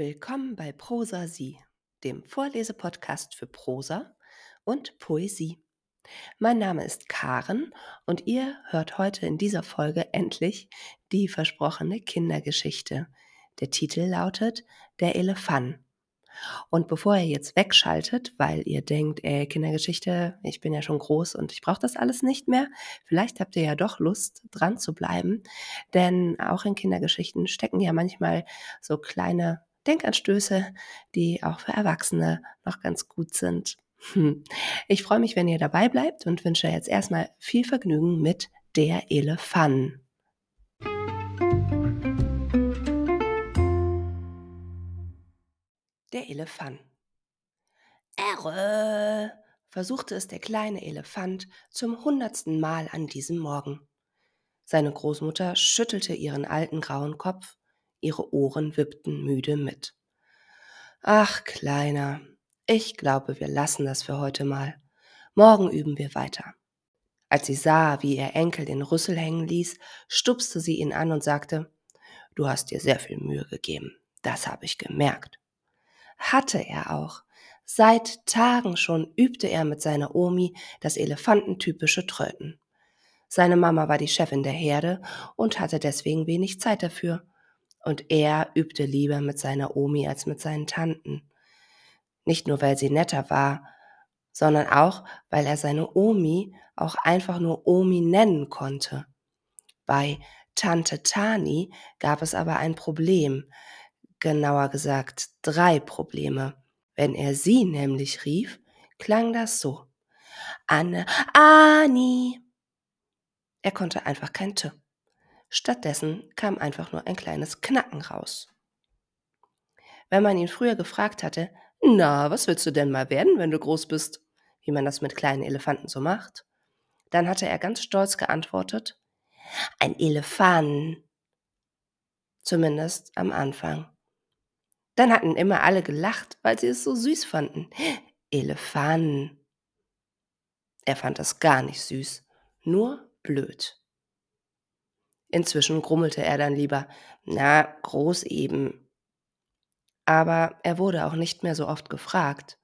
Willkommen bei Prosa Sie, dem Vorlesepodcast für Prosa und Poesie. Mein Name ist Karen und ihr hört heute in dieser Folge endlich die versprochene Kindergeschichte. Der Titel lautet Der Elefant. Und bevor ihr jetzt wegschaltet, weil ihr denkt, ey, Kindergeschichte, ich bin ja schon groß und ich brauche das alles nicht mehr, vielleicht habt ihr ja doch Lust, dran zu bleiben. Denn auch in Kindergeschichten stecken ja manchmal so kleine Denkanstöße, die auch für Erwachsene noch ganz gut sind. Hm. Ich freue mich, wenn ihr dabei bleibt und wünsche jetzt erstmal viel Vergnügen mit der Elefant. Der Elefant. Erre, versuchte es der kleine Elefant zum hundertsten Mal an diesem Morgen. Seine Großmutter schüttelte ihren alten grauen Kopf, ihre Ohren wippten müde mit. Ach, Kleiner, ich glaube, wir lassen das für heute mal. Morgen üben wir weiter. Als sie sah, wie ihr Enkel den Rüssel hängen ließ, stupste sie ihn an und sagte, Du hast dir sehr viel Mühe gegeben, das habe ich gemerkt. Hatte er auch. Seit Tagen schon übte er mit seiner Omi das elefantentypische Tröten. Seine Mama war die Chefin der Herde und hatte deswegen wenig Zeit dafür. Und er übte lieber mit seiner Omi als mit seinen Tanten. Nicht nur, weil sie netter war, sondern auch, weil er seine Omi auch einfach nur Omi nennen konnte. Bei Tante Tani gab es aber ein Problem, genauer gesagt drei Probleme. Wenn er sie nämlich rief, klang das so. Anne, Ani. Er konnte einfach kein T. Stattdessen kam einfach nur ein kleines Knacken raus. Wenn man ihn früher gefragt hatte, na, was willst du denn mal werden, wenn du groß bist? Wie man das mit kleinen Elefanten so macht. Dann hatte er ganz stolz geantwortet, ein Elefant. Zumindest am Anfang. Dann hatten immer alle gelacht, weil sie es so süß fanden. Elefant. Er fand das gar nicht süß, nur blöd. Inzwischen grummelte er dann lieber, na, groß eben aber er wurde auch nicht mehr so oft gefragt,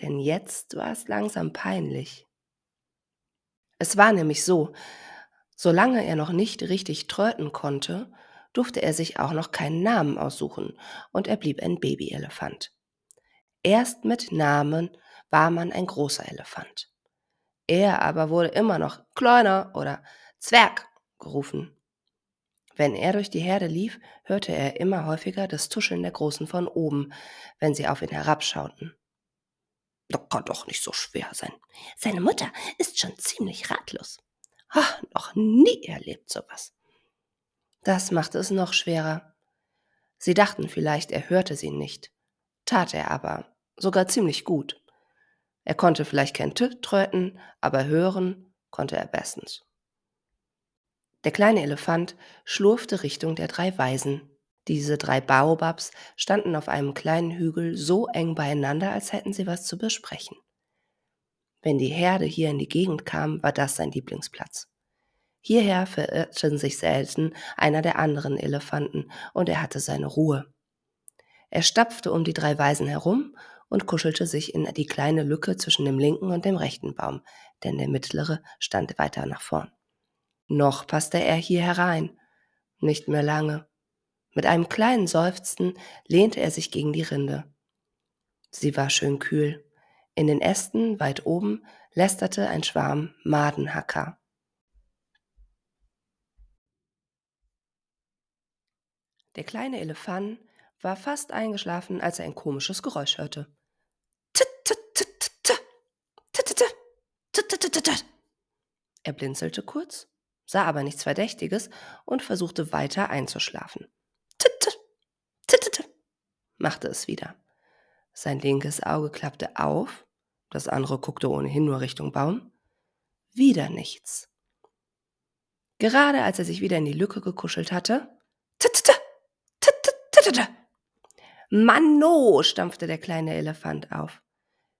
denn jetzt war es langsam peinlich. Es war nämlich so, solange er noch nicht richtig tröten konnte, durfte er sich auch noch keinen Namen aussuchen und er blieb ein Babyelefant. Erst mit Namen war man ein großer Elefant. Er aber wurde immer noch Kleiner oder Zwerg gerufen. Wenn er durch die Herde lief, hörte er immer häufiger das Tuscheln der Großen von oben, wenn sie auf ihn herabschauten. Das kann doch nicht so schwer sein. Seine Mutter ist schon ziemlich ratlos. Ach, noch nie erlebt sowas. Das machte es noch schwerer. Sie dachten vielleicht, er hörte sie nicht. Tat er aber, sogar ziemlich gut. Er konnte vielleicht kein T tröten, aber hören konnte er bestens. Der kleine Elefant schlurfte Richtung der drei Weisen. Diese drei Baobabs standen auf einem kleinen Hügel so eng beieinander, als hätten sie was zu besprechen. Wenn die Herde hier in die Gegend kam, war das sein Lieblingsplatz. Hierher verirrten sich selten einer der anderen Elefanten, und er hatte seine Ruhe. Er stapfte um die drei Weisen herum und kuschelte sich in die kleine Lücke zwischen dem linken und dem rechten Baum, denn der mittlere stand weiter nach vorn. Noch passte er hier herein. Nicht mehr lange. Mit einem kleinen Seufzen lehnte er sich gegen die Rinde. Sie war schön kühl. In den Ästen weit oben lästerte ein Schwarm Madenhacker. Der kleine Elefant war fast eingeschlafen, als er ein komisches Geräusch hörte. Er blinzelte kurz sah aber nichts Verdächtiges und versuchte weiter einzuschlafen. Titte, titte, machte es wieder. Sein linkes Auge klappte auf, das andere guckte ohnehin nur Richtung Baum. Wieder nichts. Gerade als er sich wieder in die Lücke gekuschelt hatte, titte, Manno, stampfte der kleine Elefant auf.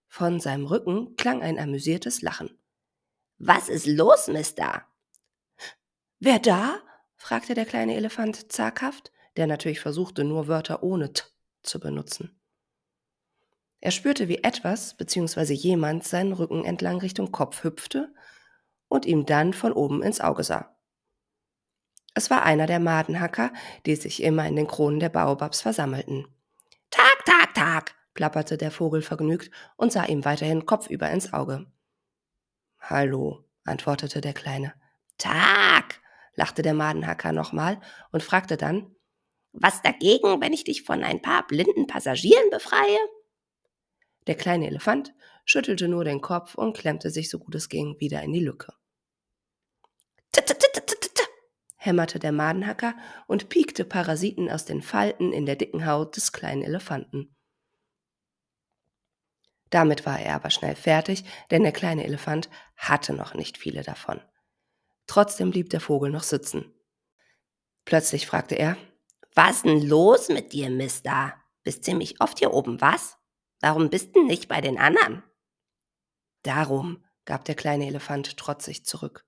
Von seinem Rücken klang ein amüsiertes Lachen. Was ist los, Mister? Wer da? fragte der kleine Elefant zaghaft, der natürlich versuchte, nur Wörter ohne t zu benutzen. Er spürte, wie etwas bzw. jemand seinen Rücken entlang Richtung Kopf hüpfte und ihm dann von oben ins Auge sah. Es war einer der Madenhacker, die sich immer in den Kronen der Baobabs versammelten. Tag, Tag, Tag, plapperte der Vogel vergnügt und sah ihm weiterhin kopfüber ins Auge. Hallo, antwortete der Kleine. Tag, lachte der Madenhacker nochmal und fragte dann, was dagegen, wenn ich dich von ein paar blinden Passagieren befreie? Der kleine Elefant schüttelte nur den Kopf und klemmte sich so gut es ging wieder in die Lücke. hämmerte der Madenhacker und piekte Parasiten aus den Falten in der dicken Haut des kleinen Elefanten. Damit war er aber schnell fertig, denn der kleine Elefant hatte noch nicht viele davon. Trotzdem blieb der Vogel noch sitzen. Plötzlich fragte er, Was denn los mit dir, Mister? Bist ziemlich oft hier oben, was? Warum bist du nicht bei den anderen? Darum, gab der kleine Elefant trotzig zurück.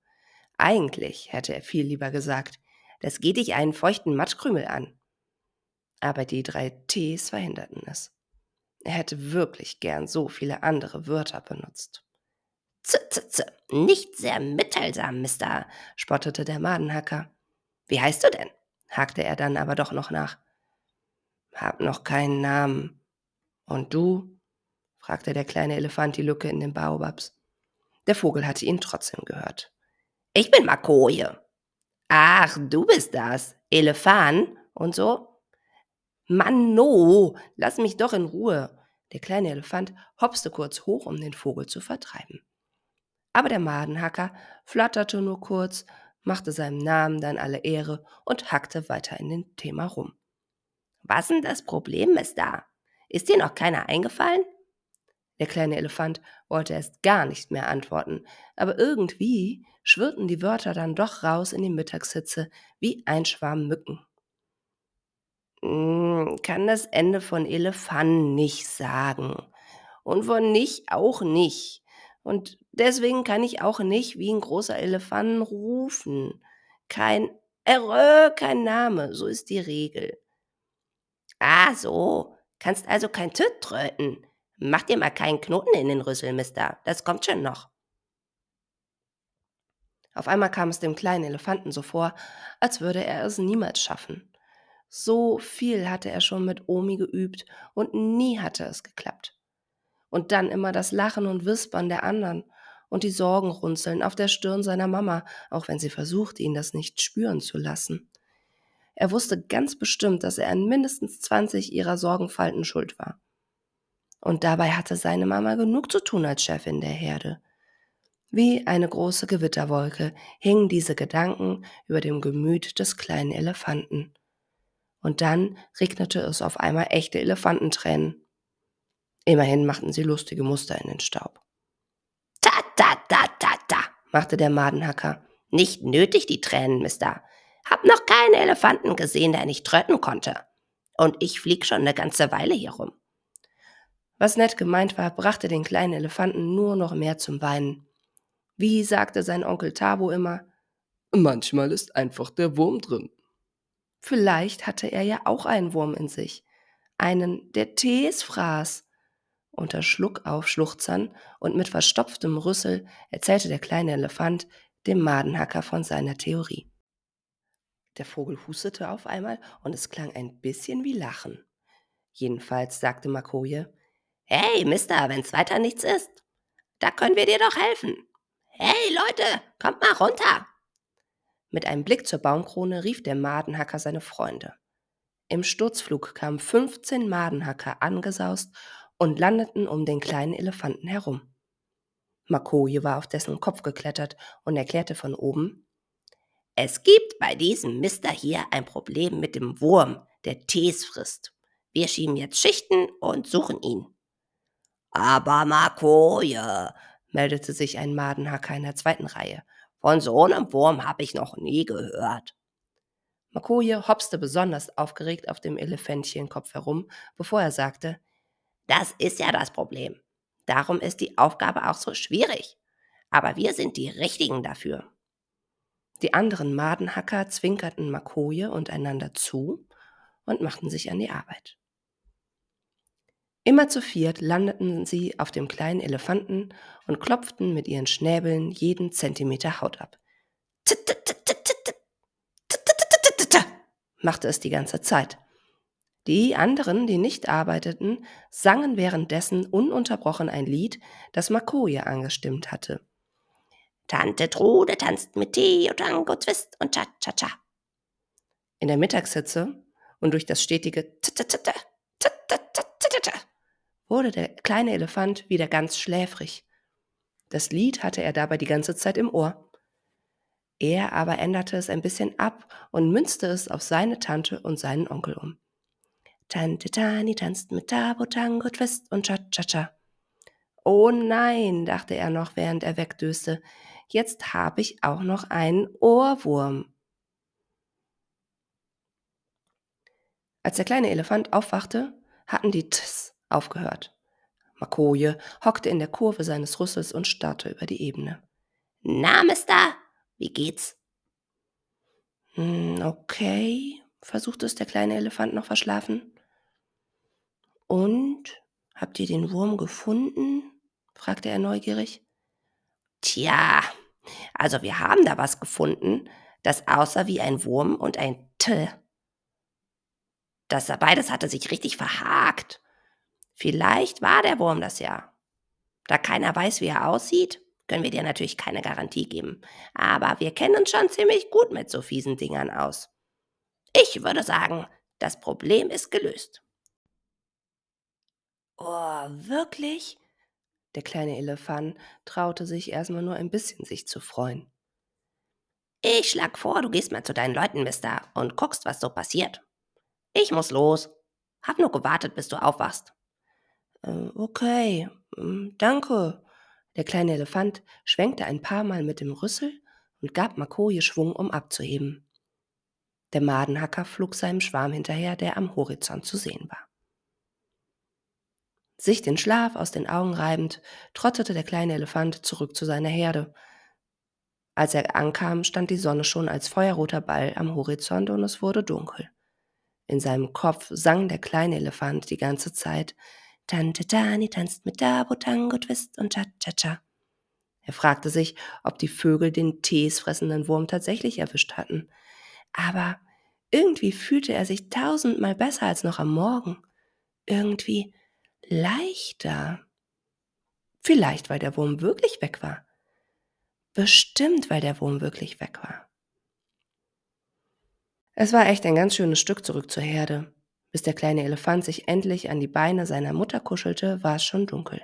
Eigentlich hätte er viel lieber gesagt, das geht dich einen feuchten Matschkrümel an. Aber die drei Ts verhinderten es. Er hätte wirklich gern so viele andere Wörter benutzt. Z, z, z, nicht sehr mitteilsam, Mister, spottete der Madenhacker. Wie heißt du denn? hakte er dann aber doch noch nach. Hab noch keinen Namen. Und du? fragte der kleine Elefant die Lücke in den Baobabs. Der Vogel hatte ihn trotzdem gehört. Ich bin Makoje. Ach, du bist das. Elefant und so? Mann, no, lass mich doch in Ruhe. Der kleine Elefant hopste kurz hoch, um den Vogel zu vertreiben. Aber der Madenhacker flatterte nur kurz, machte seinem Namen dann alle Ehre und hackte weiter in dem Thema rum. Was denn das Problem ist da? Ist dir noch keiner eingefallen? Der kleine Elefant wollte erst gar nicht mehr antworten, aber irgendwie schwirrten die Wörter dann doch raus in die Mittagshitze wie ein Schwarm Mücken. Hm, kann das Ende von Elefant nicht sagen. Und von nicht auch nicht. Und deswegen kann ich auch nicht wie ein großer Elefant rufen. Kein Erö, kein Name, so ist die Regel. Ah, so. Kannst also kein Tüt tröten. Mach dir mal keinen Knoten in den Rüssel, Mister. Das kommt schon noch. Auf einmal kam es dem kleinen Elefanten so vor, als würde er es niemals schaffen. So viel hatte er schon mit Omi geübt und nie hatte es geklappt. Und dann immer das Lachen und Wispern der anderen und die Sorgenrunzeln auf der Stirn seiner Mama, auch wenn sie versuchte, ihn das nicht spüren zu lassen. Er wusste ganz bestimmt, dass er an mindestens 20 ihrer Sorgenfalten schuld war. Und dabei hatte seine Mama genug zu tun als Chefin der Herde. Wie eine große Gewitterwolke hingen diese Gedanken über dem Gemüt des kleinen Elefanten. Und dann regnete es auf einmal echte Elefantentränen. Immerhin machten sie lustige Muster in den Staub. Machte der Madenhacker. Nicht nötig, die Tränen, Mister. Hab noch keinen Elefanten gesehen, der nicht tröten konnte. Und ich flieg schon eine ganze Weile hier rum. Was nett gemeint war, brachte den kleinen Elefanten nur noch mehr zum Weinen. Wie sagte sein Onkel Tabo immer, manchmal ist einfach der Wurm drin. Vielleicht hatte er ja auch einen Wurm in sich, einen, der Tees fraß. Unter Schluckaufschluchzern und mit verstopftem Rüssel erzählte der kleine Elefant dem Madenhacker von seiner Theorie. Der Vogel hustete auf einmal und es klang ein bisschen wie Lachen. Jedenfalls sagte Makoje, Hey, Mister, wenn's weiter nichts ist, da können wir dir doch helfen. Hey, Leute, kommt mal runter. Mit einem Blick zur Baumkrone rief der Madenhacker seine Freunde. Im Sturzflug kamen 15 Madenhacker angesaust und landeten um den kleinen Elefanten herum. Makoje war auf dessen Kopf geklettert und erklärte von oben, es gibt bei diesem Mister hier ein Problem mit dem Wurm, der Tees frisst. Wir schieben jetzt Schichten und suchen ihn. Aber Makoje, meldete sich ein Madenhacker in der zweiten Reihe. Von so einem Wurm habe ich noch nie gehört. Makoje hopste besonders aufgeregt auf dem Elefantchenkopf herum, bevor er sagte, das ist ja das Problem. Darum ist die Aufgabe auch so schwierig. Aber wir sind die Richtigen dafür. Die anderen Madenhacker zwinkerten Makoje und einander zu und machten sich an die Arbeit. Immer zu viert landeten sie auf dem kleinen Elefanten und klopften mit ihren Schnäbeln jeden Zentimeter Haut ab. machte es die ganze Zeit. Die anderen, die nicht arbeiteten, sangen währenddessen ununterbrochen ein Lied, das Makoje angestimmt hatte. Tante Trude tanzt mit Tee und Tango, Twist und Cha-Cha-Cha. In der Mittagshitze und durch das stetige wurde der kleine Elefant wieder ganz schläfrig. Das Lied hatte er dabei die ganze Zeit im Ohr. Er aber änderte es ein bisschen ab und münzte es auf seine Tante und seinen Onkel um. Tante Tani tanzt mit Tabo, Tango, Twist und Cha-Cha-Cha. Oh nein, dachte er noch, während er wegdöste, jetzt habe ich auch noch einen Ohrwurm. Als der kleine Elefant aufwachte, hatten die Tss aufgehört. Makoje hockte in der Kurve seines Rüssels und starrte über die Ebene. Na, Mister, wie geht's? Hm, okay, versuchte es der kleine Elefant noch verschlafen. Und habt ihr den Wurm gefunden? fragte er neugierig. Tja, also wir haben da was gefunden, das aussah wie ein Wurm und ein T. Das beides hatte sich richtig verhakt. Vielleicht war der Wurm das ja. Da keiner weiß, wie er aussieht, können wir dir natürlich keine Garantie geben. Aber wir kennen uns schon ziemlich gut mit so fiesen Dingern aus. Ich würde sagen, das Problem ist gelöst. Oh, wirklich? Der kleine Elefant traute sich erstmal nur ein bisschen sich zu freuen. Ich schlag vor, du gehst mal zu deinen Leuten, Mister, und guckst, was so passiert. Ich muss los. Hab nur gewartet, bis du aufwachst. Äh, okay, hm, danke. Der kleine Elefant schwenkte ein paar Mal mit dem Rüssel und gab Makoje Schwung, um abzuheben. Der Madenhacker flog seinem Schwarm hinterher, der am Horizont zu sehen war. Sich den Schlaf aus den Augen reibend, trottete der kleine Elefant zurück zu seiner Herde. Als er ankam, stand die Sonne schon als feuerroter Ball am Horizont und es wurde dunkel. In seinem Kopf sang der kleine Elefant die ganze Zeit Tante Tani tanzt mit Dabo, Tango, Twist und Cha-Cha-Cha. Er fragte sich, ob die Vögel den teesfressenden Wurm tatsächlich erwischt hatten. Aber irgendwie fühlte er sich tausendmal besser als noch am Morgen. Irgendwie leichter. Vielleicht, weil der Wurm wirklich weg war. Bestimmt, weil der Wurm wirklich weg war. Es war echt ein ganz schönes Stück zurück zur Herde. Bis der kleine Elefant sich endlich an die Beine seiner Mutter kuschelte, war es schon dunkel.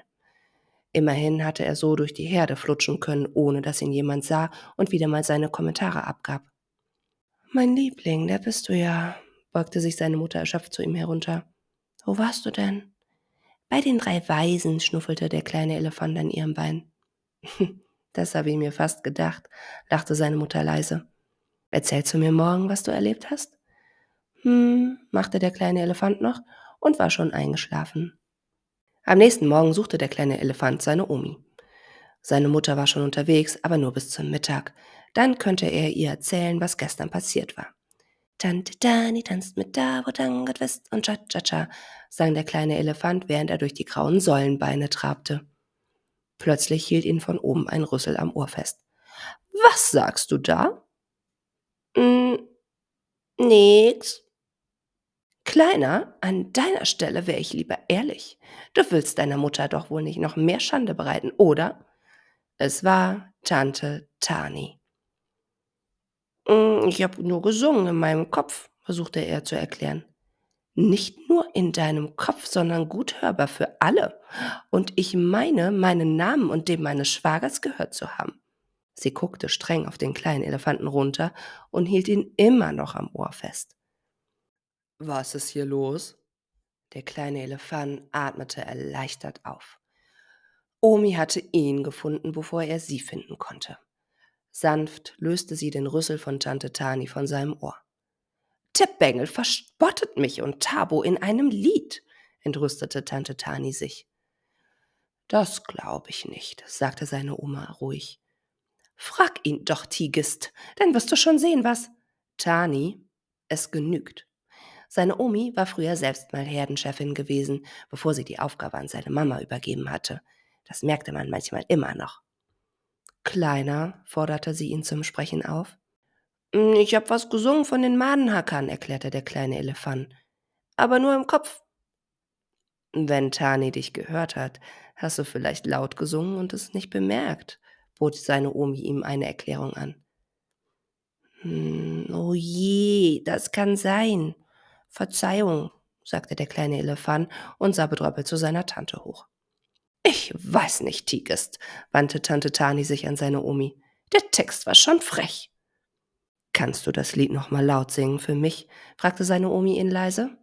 Immerhin hatte er so durch die Herde flutschen können, ohne dass ihn jemand sah und wieder mal seine Kommentare abgab. Mein Liebling, der bist du ja, beugte sich seine Mutter erschöpft zu ihm herunter. Wo warst du denn? Bei den drei Weisen, schnuffelte der kleine Elefant an ihrem Bein. das habe ich mir fast gedacht, lachte seine Mutter leise. Erzählst du mir morgen, was du erlebt hast? Hm, machte der kleine Elefant noch und war schon eingeschlafen. Am nächsten Morgen suchte der kleine Elefant seine Omi. Seine Mutter war schon unterwegs, aber nur bis zum Mittag. Dann könnte er ihr erzählen, was gestern passiert war. Tante Dani tanzt mit Davo, Tango, Twist und Cha-Cha-Cha, sang der kleine Elefant, während er durch die grauen Säulenbeine trabte. Plötzlich hielt ihn von oben ein Rüssel am Ohr fest. Was sagst du da? Mm, nix. Kleiner, an deiner Stelle wäre ich lieber ehrlich. Du willst deiner Mutter doch wohl nicht noch mehr Schande bereiten, oder? Es war Tante Tani. Mm, ich habe nur gesungen in meinem Kopf, versuchte er zu erklären. Nicht nur in deinem Kopf, sondern gut hörbar für alle. Und ich meine, meinen Namen und dem meines Schwagers gehört zu haben. Sie guckte streng auf den kleinen Elefanten runter und hielt ihn immer noch am Ohr fest. Was ist hier los? Der kleine Elefant atmete erleichtert auf. Omi hatte ihn gefunden, bevor er sie finden konnte. Sanft löste sie den Rüssel von Tante Tani von seinem Ohr. Der Bengel verspottet mich und Tabo in einem Lied, entrüstete Tante Tani sich. Das glaube ich nicht, sagte seine Oma ruhig. Frag ihn doch, Tigist, dann wirst du schon sehen, was. Tani, es genügt. Seine Omi war früher selbst mal Herdenchefin gewesen, bevor sie die Aufgabe an seine Mama übergeben hatte. Das merkte man manchmal immer noch. Kleiner, forderte sie ihn zum Sprechen auf. Hm, ich hab was gesungen von den Madenhackern, erklärte der kleine Elefant. Aber nur im Kopf. Wenn Tani dich gehört hat, hast du vielleicht laut gesungen und es nicht bemerkt, bot seine Omi ihm eine Erklärung an. Hm, oh je, das kann sein. Verzeihung, sagte der kleine Elefant und sah betröppelt zu seiner Tante hoch. Ich weiß nicht, Tigest, wandte Tante Tani sich an seine Omi. Der Text war schon frech. Kannst du das Lied noch mal laut singen für mich? fragte seine Omi ihn leise.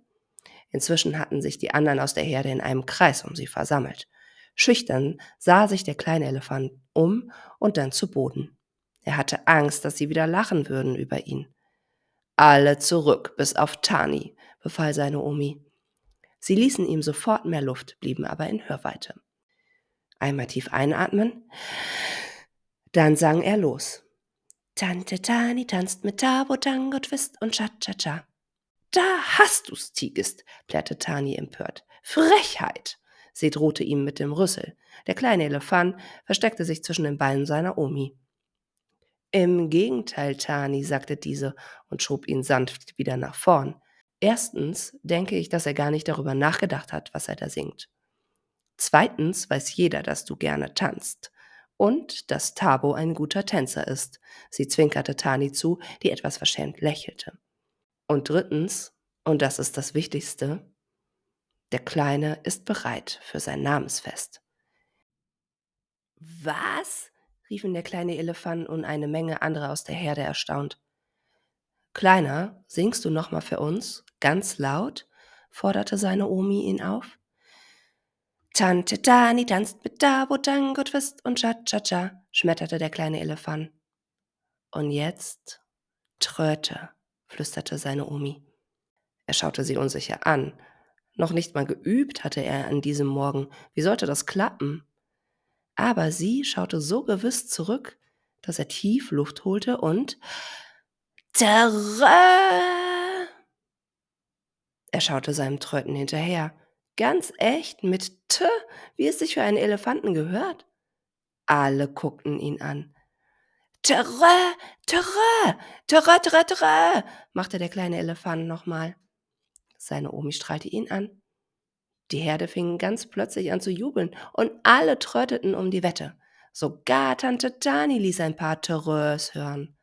Inzwischen hatten sich die anderen aus der Herde in einem Kreis um sie versammelt. Schüchtern sah sich der kleine Elefant um und dann zu Boden. Er hatte Angst, dass sie wieder lachen würden über ihn. Alle zurück, bis auf Tani, befahl seine Omi. Sie ließen ihm sofort mehr Luft, blieben aber in Hörweite. Einmal tief einatmen. Dann sang er los. Tante Tani tanzt mit Tabo, Tango, Twist und Cha-Cha-Cha. Da hast du's, Tigist, plärrte Tani empört. Frechheit! Sie drohte ihm mit dem Rüssel. Der kleine Elefant versteckte sich zwischen den Beinen seiner Omi. Im Gegenteil, Tani, sagte diese und schob ihn sanft wieder nach vorn. Erstens denke ich, dass er gar nicht darüber nachgedacht hat, was er da singt. Zweitens weiß jeder, dass du gerne tanzt. Und dass Tabo ein guter Tänzer ist. Sie zwinkerte Tani zu, die etwas verschämt lächelte. Und drittens, und das ist das Wichtigste, der Kleine ist bereit für sein Namensfest. Was? riefen der kleine Elefant und eine Menge andere aus der Herde erstaunt. Kleiner, singst du noch mal für uns, ganz laut? forderte seine Omi ihn auf. Tante Tani tanzt mit Dabo, Tango, Twist und Cha-Cha-Cha, schmetterte der kleine Elefant. Und jetzt Tröte, flüsterte seine Omi. Er schaute sie unsicher an. Noch nicht mal geübt hatte er an diesem Morgen. Wie sollte das klappen? Aber sie schaute so gewiss zurück, dass er tief Luft holte und Terror! Er schaute seinem Tröten hinterher. Ganz echt, mit T, wie es sich für einen Elefanten gehört. Alle guckten ihn an. Terror, Terror, Terror, Terror, Terror, machte der kleine Elefant nochmal. Seine Omi strahlte ihn an. Die Herde fing ganz plötzlich an zu jubeln und alle tröteten um die Wette. Sogar Tante Tani ließ ein paar Terreurs hören.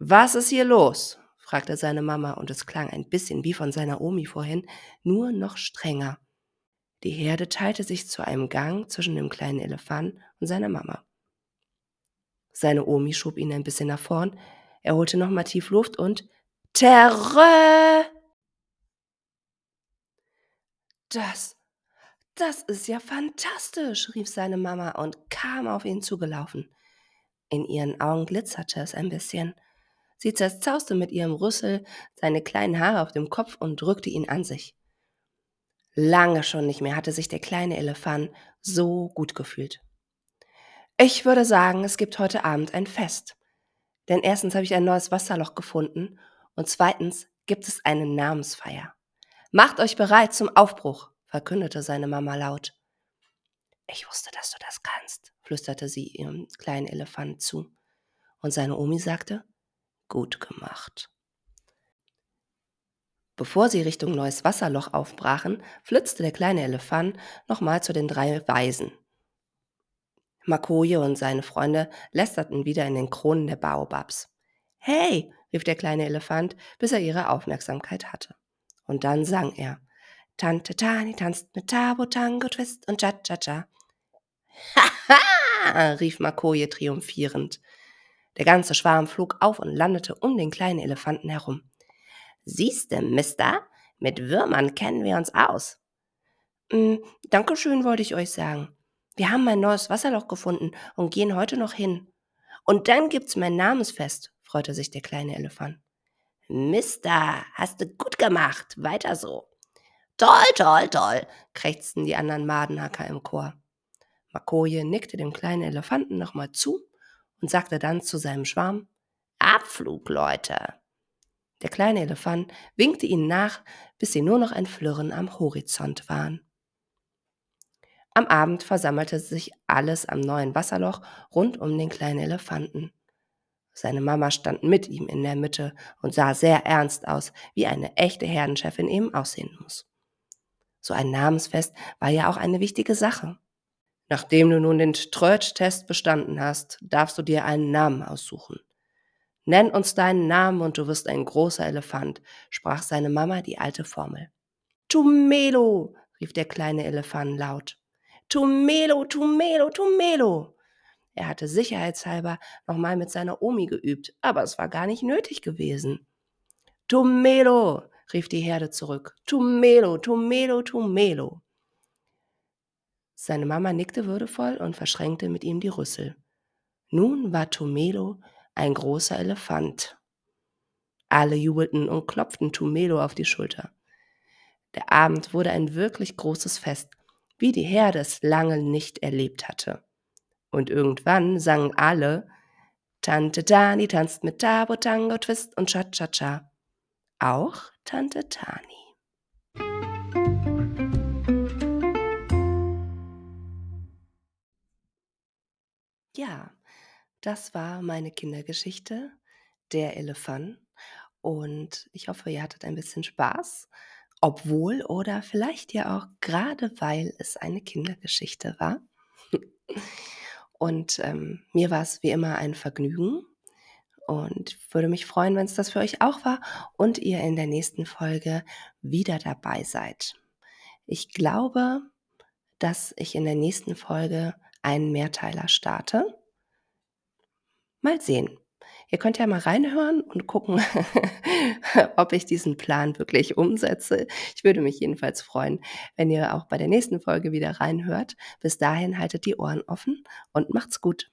Was ist hier los? Fragte seine Mama und es klang ein bisschen wie von seiner Omi vorhin, nur noch strenger. Die Herde teilte sich zu einem Gang zwischen dem kleinen Elefant und seiner Mama. Seine Omi schob ihn ein bisschen nach vorn, er holte nochmal tief Luft und Terror! Das, das ist ja fantastisch, rief seine Mama und kam auf ihn zugelaufen. In ihren Augen glitzerte es ein bisschen. Sie zerzauste mit ihrem Rüssel seine kleinen Haare auf dem Kopf und drückte ihn an sich. Lange schon nicht mehr hatte sich der kleine Elefant so gut gefühlt. Ich würde sagen, es gibt heute Abend ein Fest. Denn erstens habe ich ein neues Wasserloch gefunden und zweitens gibt es eine Namensfeier. Macht euch bereit zum Aufbruch, verkündete seine Mama laut. Ich wusste, dass du das kannst, flüsterte sie ihrem kleinen Elefant zu. Und seine Omi sagte, gut gemacht. Bevor sie Richtung neues Wasserloch aufbrachen, flitzte der kleine Elefant nochmal zu den drei Weisen. Makoje und seine Freunde lästerten wieder in den Kronen der Baobabs. Hey, rief der kleine Elefant, bis er ihre Aufmerksamkeit hatte. Und dann sang er. Tante Tani tanzt mit Tabo, Tango, Twist und Cha-Cha-Cha. Haha, rief Makoje triumphierend. Der ganze Schwarm flog auf und landete um den kleinen Elefanten herum. Siehste, Mister, mit Würmern kennen wir uns aus. Mm, Dankeschön, wollte ich euch sagen. Wir haben mein neues Wasserloch gefunden und gehen heute noch hin. Und dann gibt's mein Namensfest, freute sich der kleine Elefant. Mister, hast du gut gemacht. Weiter so. Toll, toll, toll, krächzten die anderen Madenhacker im Chor. Makoje nickte dem kleinen Elefanten nochmal zu und sagte dann zu seinem Schwarm, Abflug, Leute. Der kleine Elefant winkte ihnen nach, bis sie nur noch ein Flirren am Horizont waren. Am Abend versammelte sich alles am neuen Wasserloch rund um den kleinen Elefanten. Seine Mama stand mit ihm in der Mitte und sah sehr ernst aus, wie eine echte Herdenchefin eben aussehen muss. So ein Namensfest war ja auch eine wichtige Sache. Nachdem du nun den Trötsch-Test bestanden hast, darfst du dir einen Namen aussuchen. Nenn uns deinen Namen und du wirst ein großer Elefant, sprach seine Mama die alte Formel. Tumelo, rief der kleine Elefant laut. Tumelo, Tumelo, Tumelo. Er hatte sicherheitshalber nochmal mit seiner Omi geübt, aber es war gar nicht nötig gewesen. Tumelo, rief die Herde zurück. Tumelo, Tumelo, Tumelo. Seine Mama nickte würdevoll und verschränkte mit ihm die Rüssel. Nun war Tumelo ein großer Elefant. Alle jubelten und klopften Tumelo auf die Schulter. Der Abend wurde ein wirklich großes Fest, wie die Herde es lange nicht erlebt hatte. Und irgendwann sangen alle Tante Tani tanzt mit Tabo, Tango, Twist und Cha-Cha-Cha. Auch Tante Tani. Ja, das war meine Kindergeschichte, der Elefant. Und ich hoffe, ihr hattet ein bisschen Spaß, obwohl oder vielleicht ja auch gerade weil es eine Kindergeschichte war. Und ähm, mir war es wie immer ein Vergnügen und würde mich freuen, wenn es das für euch auch war und ihr in der nächsten Folge wieder dabei seid. Ich glaube, dass ich in der nächsten Folge einen Mehrteiler starte. Mal sehen. Ihr könnt ja mal reinhören und gucken, ob ich diesen Plan wirklich umsetze. Ich würde mich jedenfalls freuen, wenn ihr auch bei der nächsten Folge wieder reinhört. Bis dahin haltet die Ohren offen und macht's gut.